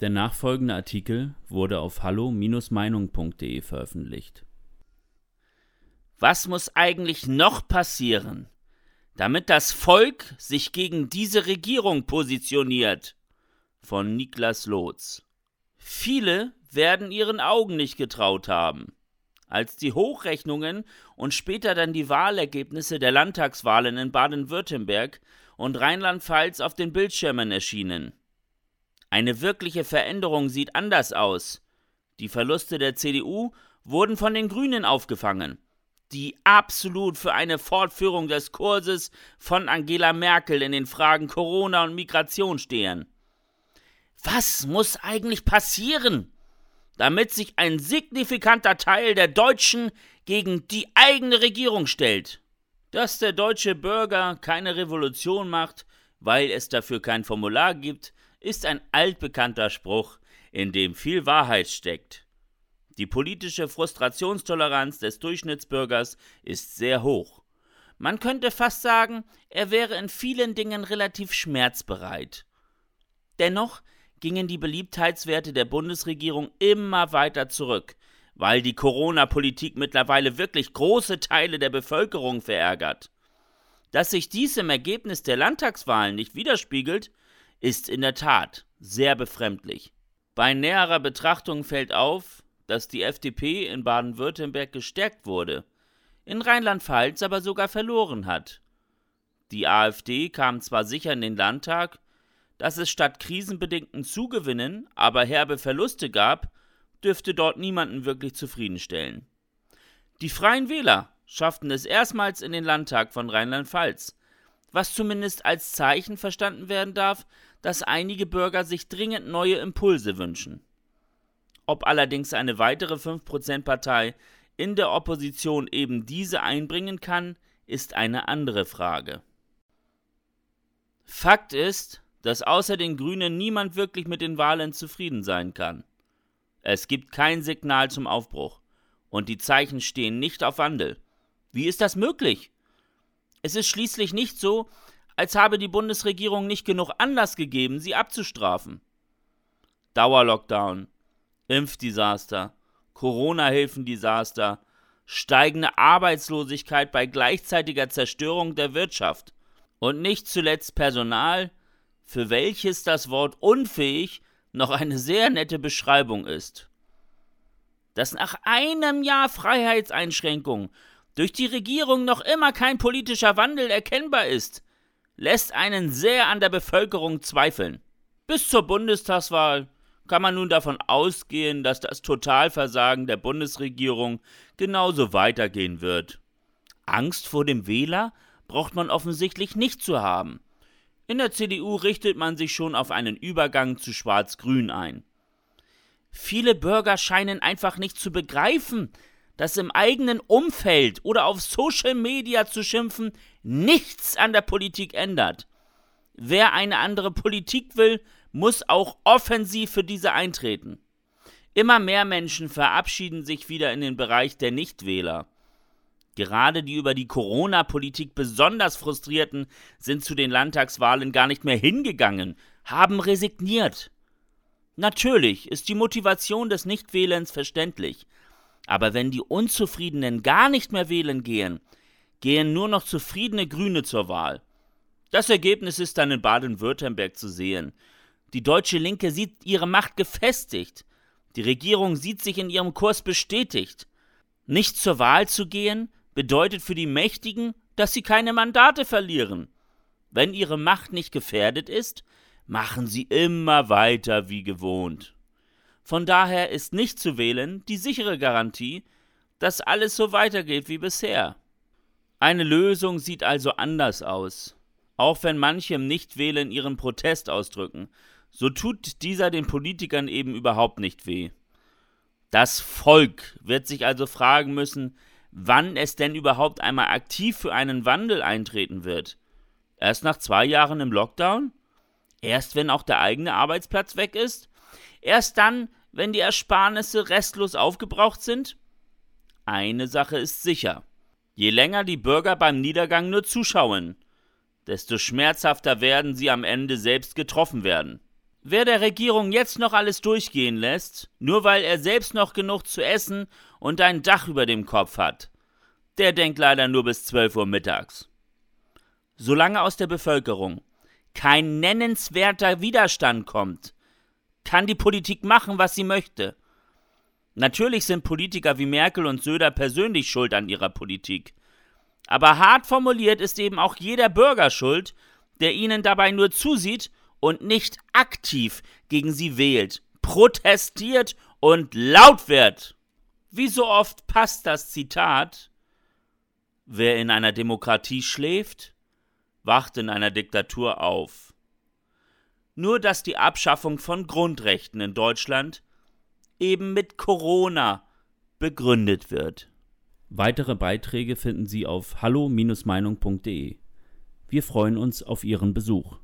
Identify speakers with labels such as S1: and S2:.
S1: Der nachfolgende Artikel wurde auf hallo-meinung.de veröffentlicht.
S2: Was muss eigentlich noch passieren, damit das Volk sich gegen diese Regierung positioniert? Von Niklas Lotz. Viele werden ihren Augen nicht getraut haben. Als die Hochrechnungen und später dann die Wahlergebnisse der Landtagswahlen in Baden-Württemberg und Rheinland-Pfalz auf den Bildschirmen erschienen. Eine wirkliche Veränderung sieht anders aus. Die Verluste der CDU wurden von den Grünen aufgefangen, die absolut für eine Fortführung des Kurses von Angela Merkel in den Fragen Corona und Migration stehen. Was muss eigentlich passieren, damit sich ein signifikanter Teil der Deutschen gegen die eigene Regierung stellt? Dass der deutsche Bürger keine Revolution macht, weil es dafür kein Formular gibt, ist ein altbekannter Spruch, in dem viel Wahrheit steckt. Die politische Frustrationstoleranz des Durchschnittsbürgers ist sehr hoch. Man könnte fast sagen, er wäre in vielen Dingen relativ schmerzbereit. Dennoch gingen die Beliebtheitswerte der Bundesregierung immer weiter zurück, weil die Corona-Politik mittlerweile wirklich große Teile der Bevölkerung verärgert. Dass sich dies im Ergebnis der Landtagswahlen nicht widerspiegelt, ist in der Tat sehr befremdlich. Bei näherer Betrachtung fällt auf, dass die FDP in Baden-Württemberg gestärkt wurde, in Rheinland-Pfalz aber sogar verloren hat. Die AfD kam zwar sicher in den Landtag, dass es statt krisenbedingten Zugewinnen aber herbe Verluste gab, dürfte dort niemanden wirklich zufriedenstellen. Die Freien Wähler schafften es erstmals in den Landtag von Rheinland-Pfalz, was zumindest als Zeichen verstanden werden darf, dass einige Bürger sich dringend neue Impulse wünschen. Ob allerdings eine weitere 5%-Partei in der Opposition eben diese einbringen kann, ist eine andere Frage. Fakt ist, dass außer den Grünen niemand wirklich mit den Wahlen zufrieden sein kann. Es gibt kein Signal zum Aufbruch. Und die Zeichen stehen nicht auf Wandel. Wie ist das möglich? Es ist schließlich nicht so, als habe die Bundesregierung nicht genug Anlass gegeben, sie abzustrafen. Dauerlockdown, Impfdesaster, Corona-Hilfendesaster, steigende Arbeitslosigkeit bei gleichzeitiger Zerstörung der Wirtschaft und nicht zuletzt Personal, für welches das Wort unfähig noch eine sehr nette Beschreibung ist. Dass nach einem Jahr Freiheitseinschränkung durch die Regierung noch immer kein politischer Wandel erkennbar ist, lässt einen sehr an der Bevölkerung zweifeln. Bis zur Bundestagswahl kann man nun davon ausgehen, dass das Totalversagen der Bundesregierung genauso weitergehen wird. Angst vor dem Wähler braucht man offensichtlich nicht zu haben. In der CDU richtet man sich schon auf einen Übergang zu Schwarz-Grün ein. Viele Bürger scheinen einfach nicht zu begreifen, dass im eigenen Umfeld oder auf Social Media zu schimpfen nichts an der Politik ändert. Wer eine andere Politik will, muss auch offensiv für diese eintreten. Immer mehr Menschen verabschieden sich wieder in den Bereich der Nichtwähler. Gerade die über die Corona-Politik besonders Frustrierten sind zu den Landtagswahlen gar nicht mehr hingegangen, haben resigniert. Natürlich ist die Motivation des Nichtwählens verständlich, aber wenn die Unzufriedenen gar nicht mehr wählen gehen, gehen nur noch zufriedene Grüne zur Wahl. Das Ergebnis ist dann in Baden-Württemberg zu sehen. Die deutsche Linke sieht ihre Macht gefestigt. Die Regierung sieht sich in ihrem Kurs bestätigt. Nicht zur Wahl zu gehen, bedeutet für die Mächtigen, dass sie keine Mandate verlieren. Wenn ihre Macht nicht gefährdet ist, machen sie immer weiter wie gewohnt. Von daher ist nicht zu wählen die sichere Garantie, dass alles so weitergeht wie bisher. Eine Lösung sieht also anders aus. Auch wenn manche im Nichtwählen ihren Protest ausdrücken, so tut dieser den Politikern eben überhaupt nicht weh. Das Volk wird sich also fragen müssen, wann es denn überhaupt einmal aktiv für einen Wandel eintreten wird. Erst nach zwei Jahren im Lockdown? Erst wenn auch der eigene Arbeitsplatz weg ist? Erst dann, wenn die Ersparnisse restlos aufgebraucht sind? Eine Sache ist sicher. Je länger die Bürger beim Niedergang nur zuschauen, desto schmerzhafter werden sie am Ende selbst getroffen werden. Wer der Regierung jetzt noch alles durchgehen lässt, nur weil er selbst noch genug zu essen und ein Dach über dem Kopf hat, der denkt leider nur bis 12 Uhr mittags. Solange aus der Bevölkerung kein nennenswerter Widerstand kommt, kann die Politik machen, was sie möchte. Natürlich sind Politiker wie Merkel und Söder persönlich schuld an ihrer Politik. Aber hart formuliert ist eben auch jeder Bürger schuld, der ihnen dabei nur zusieht und nicht aktiv gegen sie wählt, protestiert und laut wird. Wie so oft passt das Zitat Wer in einer Demokratie schläft, wacht in einer Diktatur auf. Nur dass die Abschaffung von Grundrechten in Deutschland eben mit Corona begründet wird.
S1: Weitere Beiträge finden Sie auf hallo-meinung.de. Wir freuen uns auf Ihren Besuch.